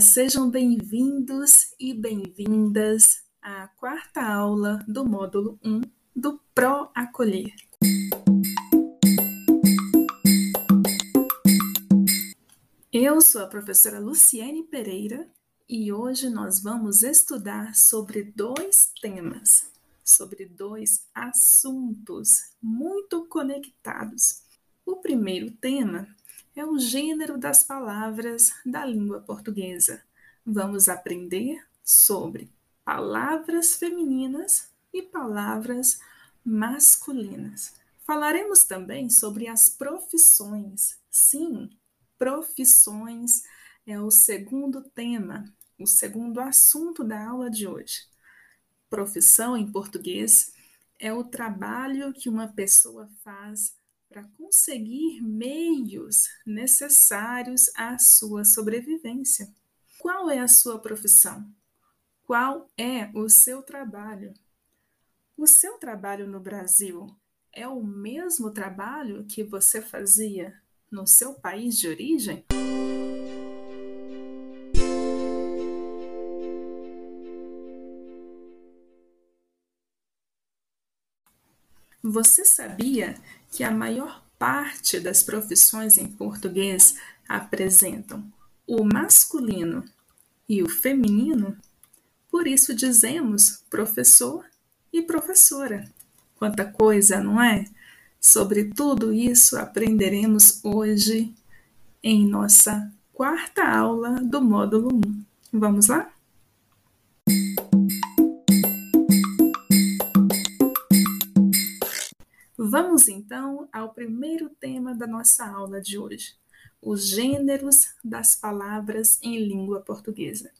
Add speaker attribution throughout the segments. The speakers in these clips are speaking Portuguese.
Speaker 1: Sejam bem-vindos e bem-vindas à quarta aula do módulo 1 do Pro Acolher. Eu sou a professora Luciene Pereira e hoje nós vamos estudar sobre dois temas, sobre dois assuntos muito conectados. O primeiro tema é o gênero das palavras da língua portuguesa. Vamos aprender sobre palavras femininas e palavras masculinas. Falaremos também sobre as profissões. Sim, profissões é o segundo tema, o segundo assunto da aula de hoje. Profissão em português é o trabalho que uma pessoa faz para conseguir meios necessários à sua sobrevivência. Qual é a sua profissão? Qual é o seu trabalho? O seu trabalho no Brasil é o mesmo trabalho que você fazia no seu país de origem? Você sabia que a maior parte das profissões em português apresentam o masculino e o feminino? Por isso dizemos professor e professora. Quanta coisa, não é? Sobre tudo isso aprenderemos hoje em nossa quarta aula do módulo 1. Vamos lá? Vamos então ao primeiro tema da nossa aula de hoje: os gêneros das palavras em língua portuguesa.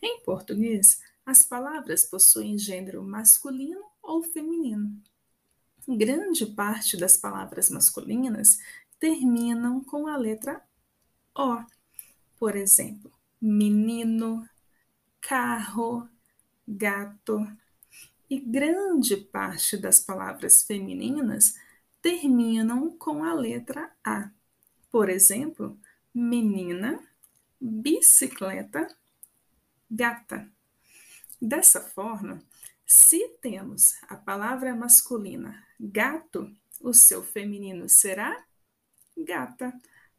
Speaker 1: Em português, as palavras possuem gênero masculino ou feminino. Grande parte das palavras masculinas terminam com a letra O. Por exemplo, menino, carro, gato, e grande parte das palavras femininas terminam com a letra A. Por exemplo, menina, bicicleta, gata. Dessa forma, se temos a palavra masculina gato, o seu feminino será gata.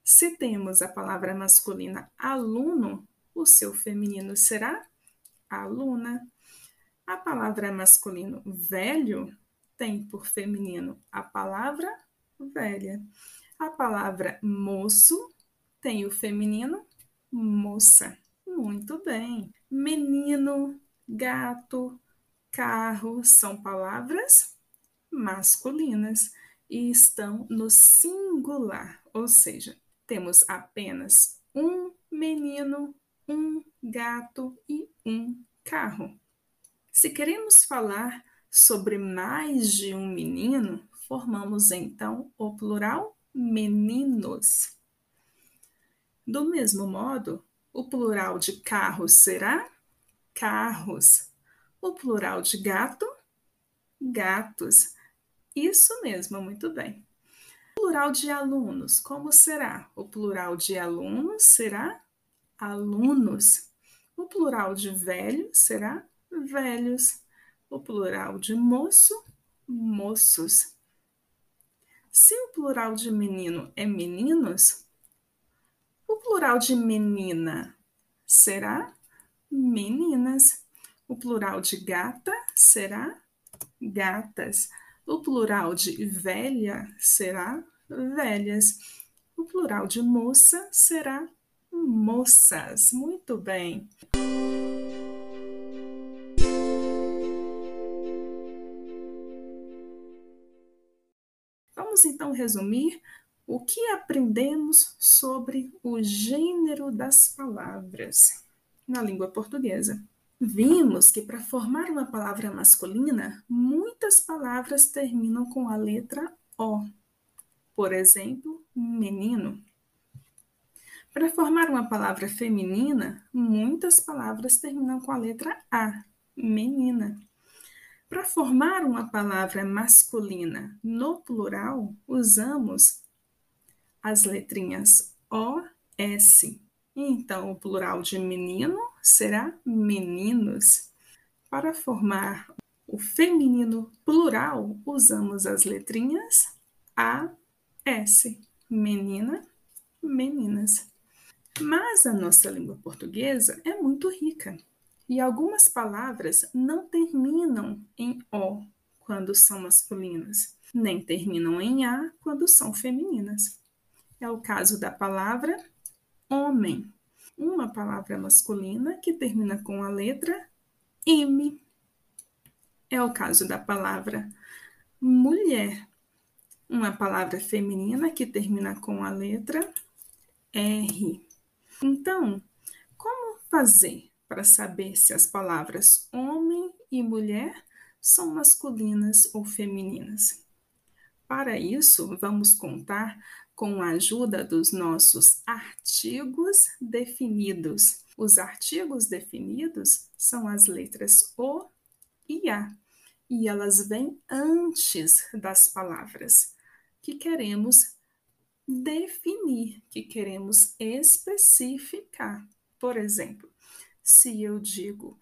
Speaker 1: Se temos a palavra masculina aluno, o seu feminino será aluna. A palavra masculino velho tem por feminino a palavra velha. A palavra moço tem o feminino moça. Muito bem. Menino, gato, carro são palavras masculinas e estão no singular, ou seja, temos apenas um menino, um gato e um carro. Se queremos falar sobre mais de um menino, formamos então o plural meninos. Do mesmo modo, o plural de carros será carros. O plural de gato, gatos. Isso mesmo, muito bem. O plural de alunos, como será? O plural de alunos será alunos. O plural de velho será velhos. O plural de moço, moços. Se o plural de menino é meninos, o plural de menina será meninas. O plural de gata será gatas. O plural de velha será velhas. O plural de moça será moças. Muito bem. Vamos então resumir o que aprendemos sobre o gênero das palavras na língua portuguesa. Vimos que para formar uma palavra masculina, muitas palavras terminam com a letra O. Por exemplo, menino. Para formar uma palavra feminina, muitas palavras terminam com a letra A, menina. Para formar uma palavra masculina no plural, usamos as letrinhas O, S. Então, o plural de menino será meninos. Para formar o feminino plural, usamos as letrinhas A, S. Menina, meninas. Mas a nossa língua portuguesa é muito rica e algumas palavras não terminam em O quando são masculinas, nem terminam em A quando são femininas. É o caso da palavra homem, uma palavra masculina que termina com a letra M. É o caso da palavra mulher, uma palavra feminina que termina com a letra R. Então, como fazer para saber se as palavras homem e mulher são masculinas ou femininas? Para isso, vamos contar com a ajuda dos nossos artigos definidos. Os artigos definidos são as letras O e A, e elas vêm antes das palavras que queremos definir, que queremos especificar. Por exemplo, se eu digo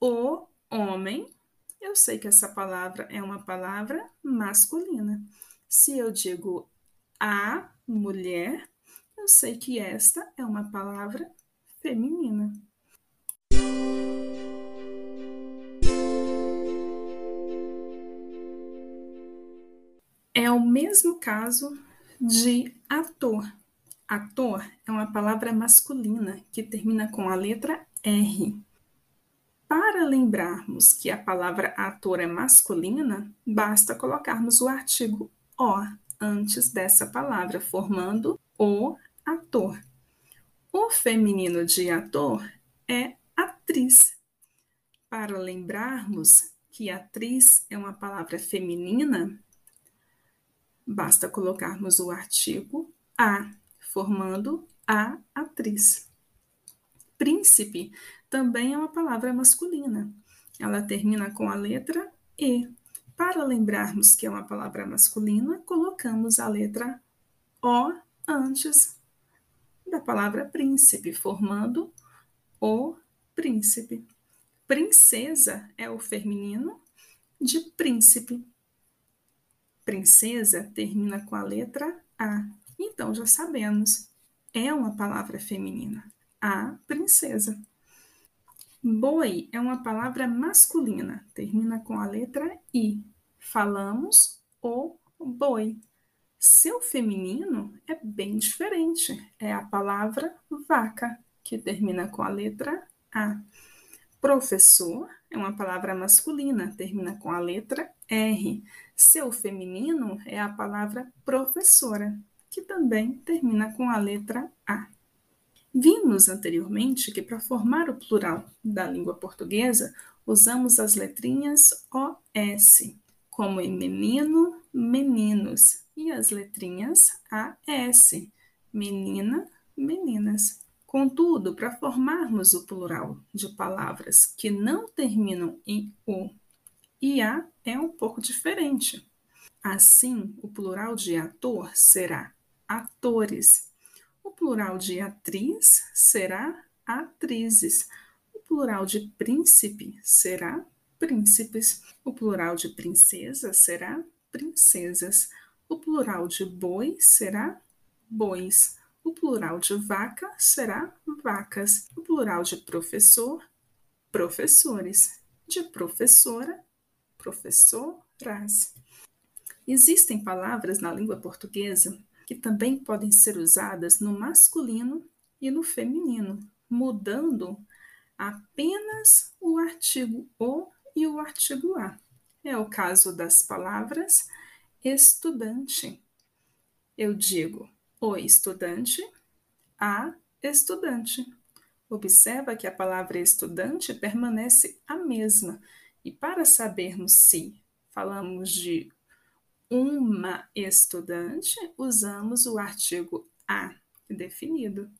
Speaker 1: o homem, eu sei que essa palavra é uma palavra masculina. Se eu digo a mulher, eu sei que esta é uma palavra feminina. É o mesmo caso de ator. Ator é uma palavra masculina que termina com a letra R. Para lembrarmos que a palavra ator é masculina, basta colocarmos o artigo o antes dessa palavra, formando o ator. O feminino de ator é atriz. Para lembrarmos que atriz é uma palavra feminina, basta colocarmos o artigo a, formando a atriz. Príncipe também é uma palavra masculina. Ela termina com a letra E. Para lembrarmos que é uma palavra masculina, colocamos a letra O antes da palavra príncipe, formando o príncipe. Princesa é o feminino de príncipe. Princesa termina com a letra A. Então já sabemos, é uma palavra feminina. A princesa. Boi é uma palavra masculina, termina com a letra I. Falamos o boi. Seu feminino é bem diferente, é a palavra vaca, que termina com a letra A. Professor é uma palavra masculina, termina com a letra R. Seu feminino é a palavra professora, que também termina com a letra A. Vimos anteriormente que para formar o plural da língua portuguesa, usamos as letrinhas OS, como em menino, meninos, e as letrinhas AS, menina, meninas. Contudo, para formarmos o plural de palavras que não terminam em U e A é um pouco diferente. Assim, o plural de ator será atores o plural de atriz será atrizes. O plural de príncipe será príncipes. O plural de princesa será princesas. O plural de boi será bois. O plural de vaca será vacas. O plural de professor, professores. De professora, professoras. Existem palavras na língua portuguesa que também podem ser usadas no masculino e no feminino, mudando apenas o artigo o e o artigo a. É o caso das palavras estudante. Eu digo o estudante, a estudante. Observa que a palavra estudante permanece a mesma. E para sabermos se falamos de uma estudante, usamos o artigo a definido.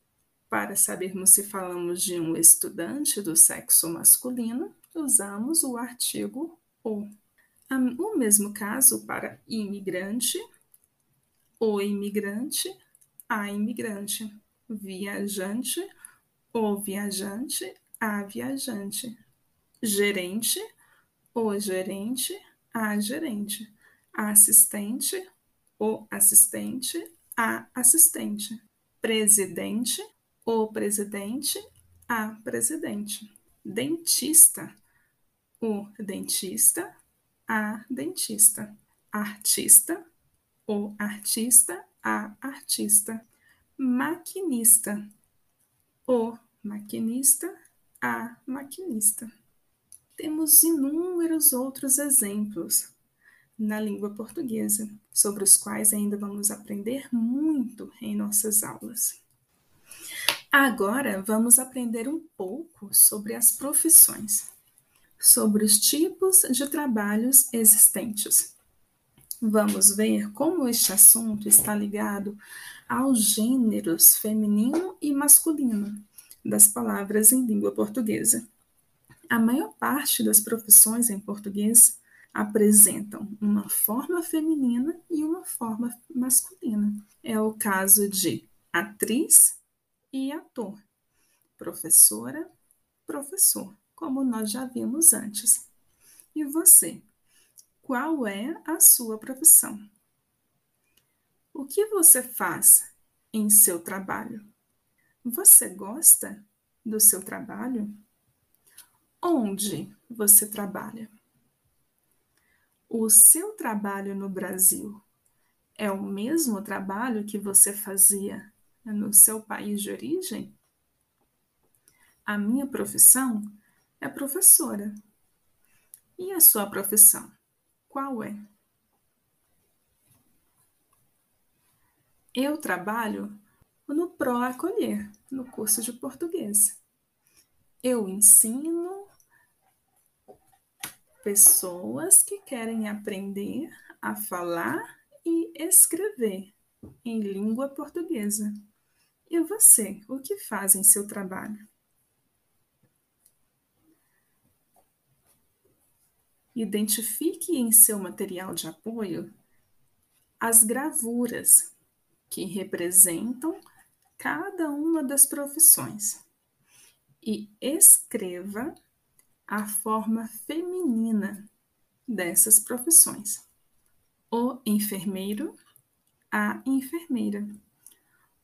Speaker 1: Para sabermos se falamos de um estudante do sexo masculino, usamos o artigo o. O mesmo caso para imigrante, o imigrante, a imigrante. viajante, o viajante, a viajante, gerente, o gerente, a gerente, assistente, o assistente, a assistente, presidente, o presidente, a presidente, dentista, o dentista, a dentista, artista, o artista, a artista, maquinista, o maquinista, a maquinista. Temos inúmeros outros exemplos na língua portuguesa, sobre os quais ainda vamos aprender muito em nossas aulas. Agora vamos aprender um pouco sobre as profissões, sobre os tipos de trabalhos existentes. Vamos ver como este assunto está ligado aos gêneros feminino e masculino das palavras em língua portuguesa. A maior parte das profissões em português apresentam uma forma feminina e uma forma masculina. É o caso de atriz e ator, professora, professor, como nós já vimos antes. E você? Qual é a sua profissão? O que você faz em seu trabalho? Você gosta do seu trabalho? Onde você trabalha? O seu trabalho no Brasil é o mesmo trabalho que você fazia no seu país de origem? A minha profissão é professora. E a sua profissão? Qual é? Eu trabalho no Pro Acolher, no curso de português. Eu ensino pessoas que querem aprender a falar e escrever em língua portuguesa. E você, o que faz em seu trabalho? Identifique em seu material de apoio as gravuras que representam cada uma das profissões e escreva a forma feminina dessas profissões. O enfermeiro, a enfermeira.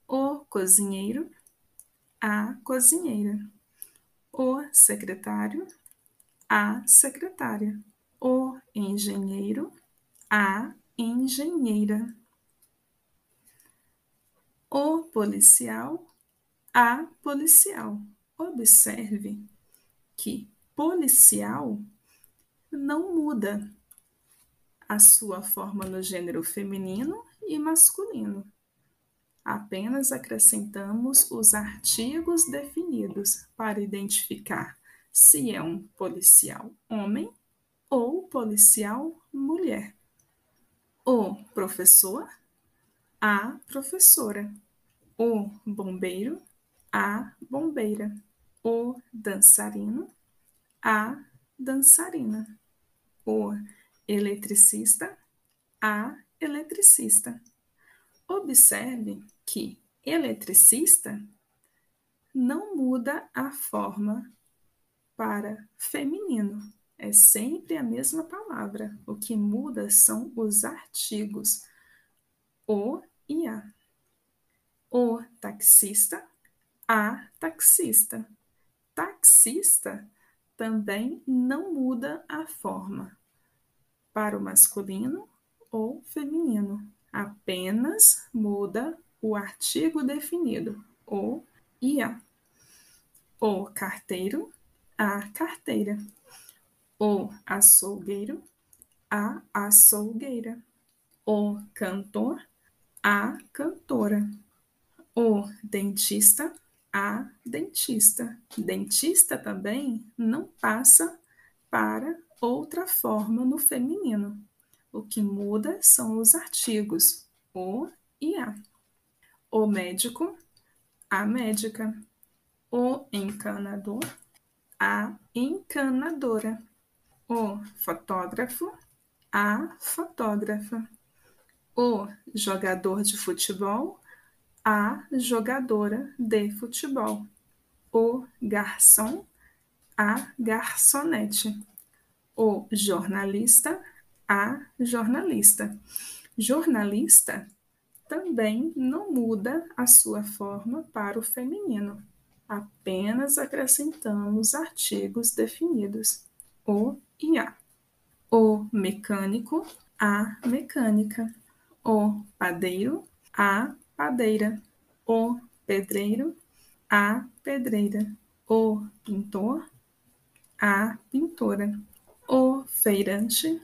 Speaker 1: O cozinheiro, a cozinheira. O secretário, a secretária. O engenheiro, a engenheira. O policial, a policial. Observe que policial não muda a sua forma no gênero feminino e masculino. Apenas acrescentamos os artigos definidos para identificar se é um policial homem ou policial mulher. O professor, a professora. O bombeiro, a bombeira. O dançarino, a dançarina, o eletricista, a eletricista. Observe que eletricista não muda a forma para feminino. É sempre a mesma palavra. O que muda são os artigos o e a. O taxista, a taxista. Taxista também não muda a forma para o masculino ou feminino, apenas muda o artigo definido, o e a. O carteiro, a carteira. O açougueiro, a açougueira. O cantor, a cantora. O dentista, a dentista. Dentista também não passa para outra forma no feminino. O que muda são os artigos o e a. O médico, a médica. O encanador, a encanadora. O fotógrafo, a fotógrafa. O jogador de futebol, a jogadora de futebol. O garçom, a garçonete. O jornalista, a jornalista. Jornalista também não muda a sua forma para o feminino. Apenas acrescentamos artigos definidos, o e a. O mecânico, a mecânica. O padeiro, a padeira. O pedreiro, a pedreira. O pintor, a pintora. O feirante,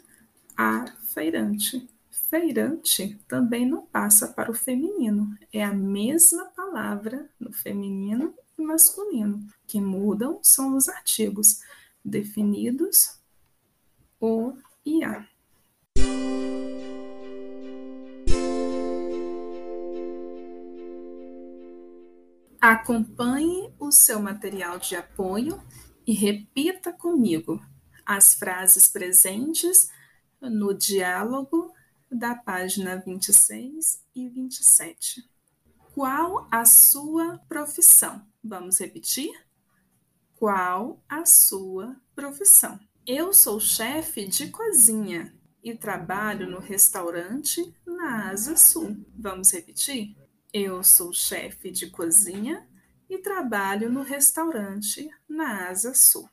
Speaker 1: a feirante. Feirante também não passa para o feminino. É a mesma palavra no feminino e masculino. Que mudam são os artigos definidos, o e a. Acompanhe o seu material de apoio e repita comigo as frases presentes no diálogo da página 26 e 27. Qual a sua profissão? Vamos repetir? Qual a sua profissão? Eu sou chefe de cozinha e trabalho no restaurante na Asa Sul. Vamos repetir? Eu sou chefe de cozinha e trabalho no restaurante na Asa Sul.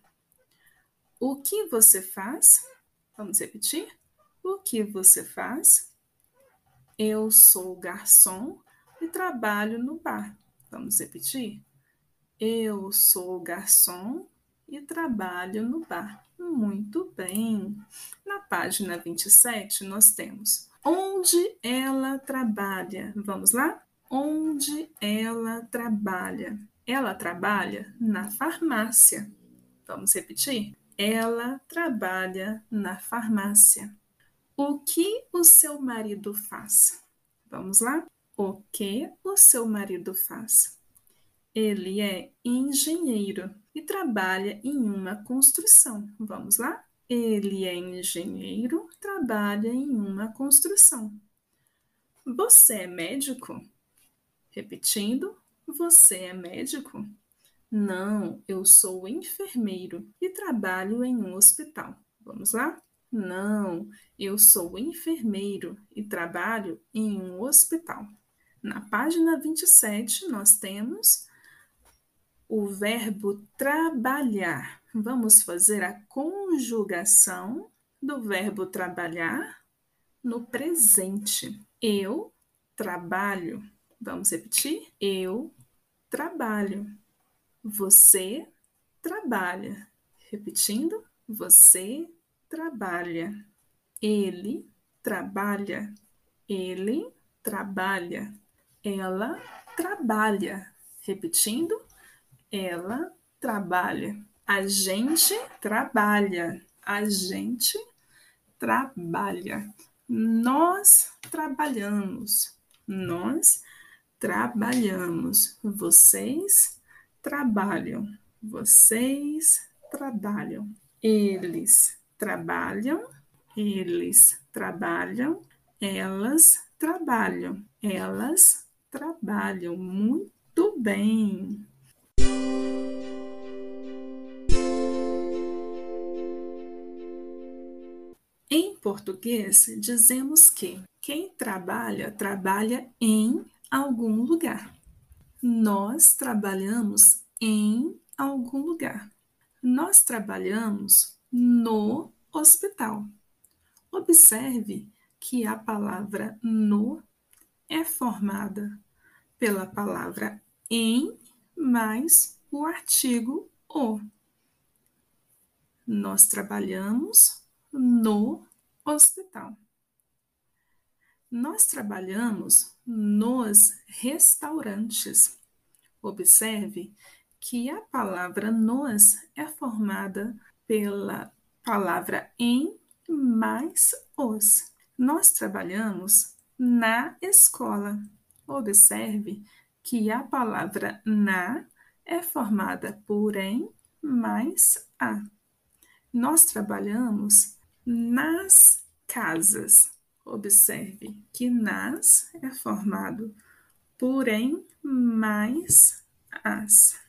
Speaker 1: O que você faz? Vamos repetir? O que você faz? Eu sou garçom e trabalho no bar. Vamos repetir? Eu sou garçom e trabalho no bar. Muito bem. Na página 27, nós temos onde ela trabalha. Vamos lá? Onde ela trabalha. Ela trabalha na farmácia. Vamos repetir? Ela trabalha na farmácia. O que o seu marido faz? Vamos lá? O que o seu marido faz? Ele é engenheiro e trabalha em uma construção. Vamos lá? Ele é engenheiro, trabalha em uma construção. Você é médico? Repetindo, você é médico? Não, eu sou enfermeiro e trabalho em um hospital. Vamos lá? Não, eu sou enfermeiro e trabalho em um hospital. Na página 27, nós temos o verbo trabalhar. Vamos fazer a conjugação do verbo trabalhar no presente. Eu trabalho. Vamos repetir? Eu trabalho. Você trabalha. Repetindo, você trabalha. Ele trabalha. Ele trabalha. Ela trabalha. Repetindo, ela trabalha. A gente trabalha. A gente trabalha. Nós trabalhamos. Nós trabalhamos. Vocês trabalham. Vocês trabalham. Eles trabalham. Eles trabalham. Elas trabalham. Elas trabalham. Muito bem. Em português, dizemos que quem trabalha, trabalha em algum lugar. Nós trabalhamos em algum lugar. Nós trabalhamos no hospital. Observe que a palavra no é formada pela palavra em mais o artigo o. Nós trabalhamos no hospital. Nós trabalhamos nos restaurantes. Observe que a palavra nos é formada pela palavra em mais os. Nós trabalhamos na escola. Observe que a palavra na é formada por em mais a. Nós trabalhamos nas casas. Observe que nas é formado porém, mais as.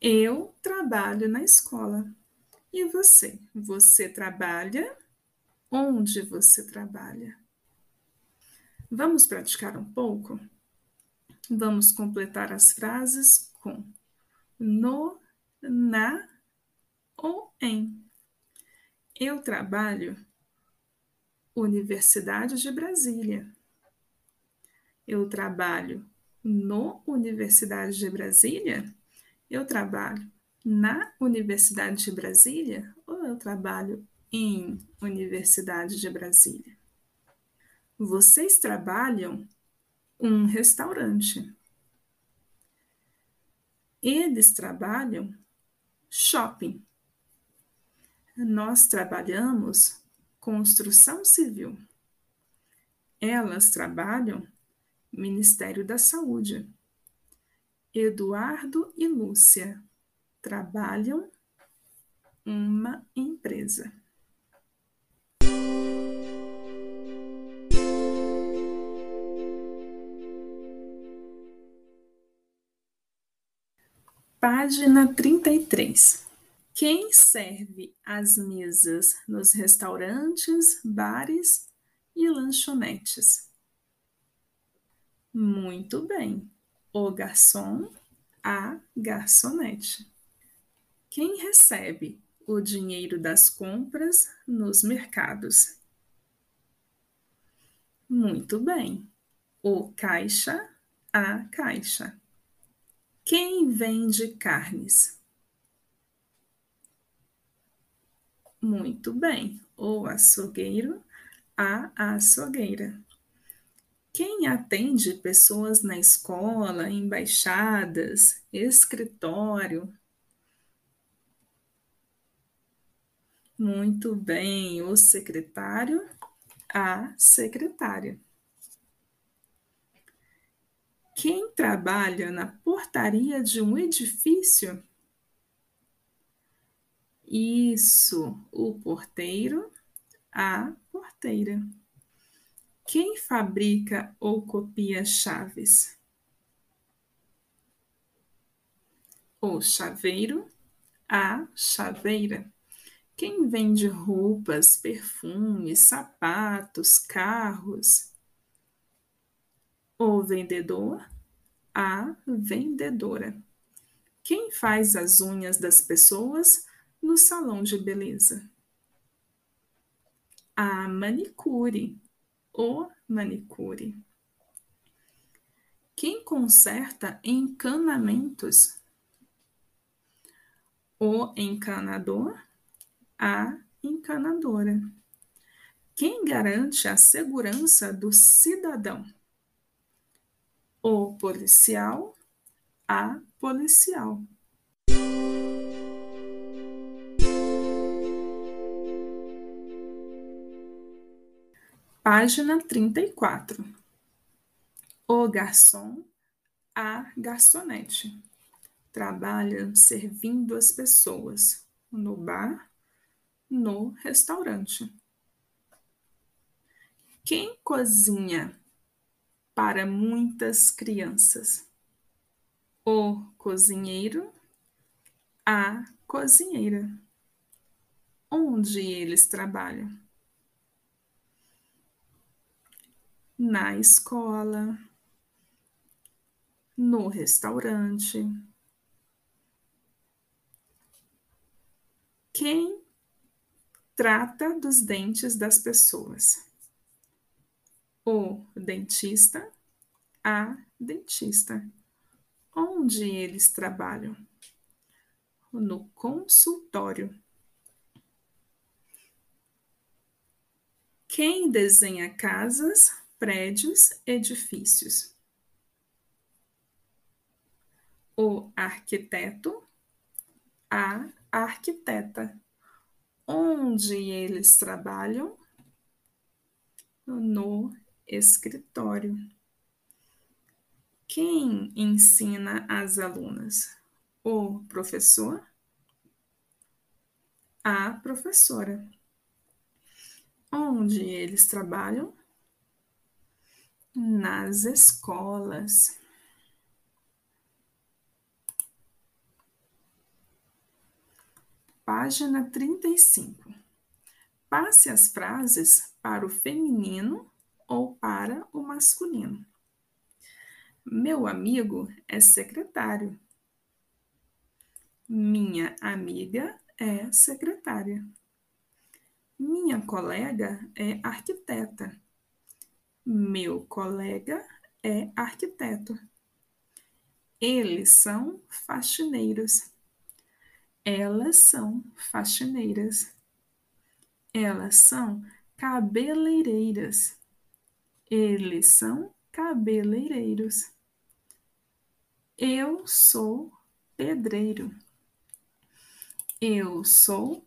Speaker 1: Eu trabalho na escola. E você? Você trabalha? Onde você trabalha? Vamos praticar um pouco? Vamos completar as frases com no, na ou em. Eu trabalho Universidade de Brasília. Eu trabalho no Universidade de Brasília? Eu trabalho na Universidade de Brasília ou eu trabalho em Universidade de Brasília? Vocês trabalham um restaurante. Eles trabalham shopping. Nós trabalhamos construção civil. Elas trabalham Ministério da Saúde. Eduardo e Lúcia trabalham uma empresa. Página 33. Quem serve as mesas nos restaurantes, bares e lanchonetes? Muito bem. O garçom, a garçonete. Quem recebe o dinheiro das compras nos mercados? Muito bem. O caixa, a caixa. Quem vende carnes? Muito bem. O açougueiro, a açougueira. Quem atende pessoas na escola, embaixadas, escritório? Muito bem. O secretário, a secretária. Quem trabalha na portaria de um edifício? Isso, o porteiro, a porteira. Quem fabrica ou copia chaves? O chaveiro, a chaveira. Quem vende roupas, perfumes, sapatos, carros? O vendedor, a vendedora. Quem faz as unhas das pessoas no salão de beleza? A manicure, o manicure. Quem conserta encanamentos? O encanador, a encanadora. Quem garante a segurança do cidadão? o policial, a policial. Página 34. O garçom, a garçonete. Trabalha servindo as pessoas no bar, no restaurante. Quem cozinha para muitas crianças. O cozinheiro, a cozinheira. Onde eles trabalham? Na escola, no restaurante. Quem trata dos dentes das pessoas? o dentista, a dentista. Onde eles trabalham? No consultório. Quem desenha casas, prédios, edifícios? O arquiteto, a arquiteta. Onde eles trabalham? No escritório. Quem ensina as alunas? O professor? A professora. Onde eles trabalham? Nas escolas. Página 35. Passe as frases para o feminino ou para o masculino. Meu amigo é secretário. Minha amiga é secretária. Minha colega é arquiteta. Meu colega é arquiteto. Eles são faxineiros. Elas são faxineiras. Elas são cabeleireiras. Eles são cabeleireiros. Eu sou pedreiro. Eu sou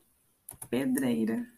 Speaker 1: pedreira.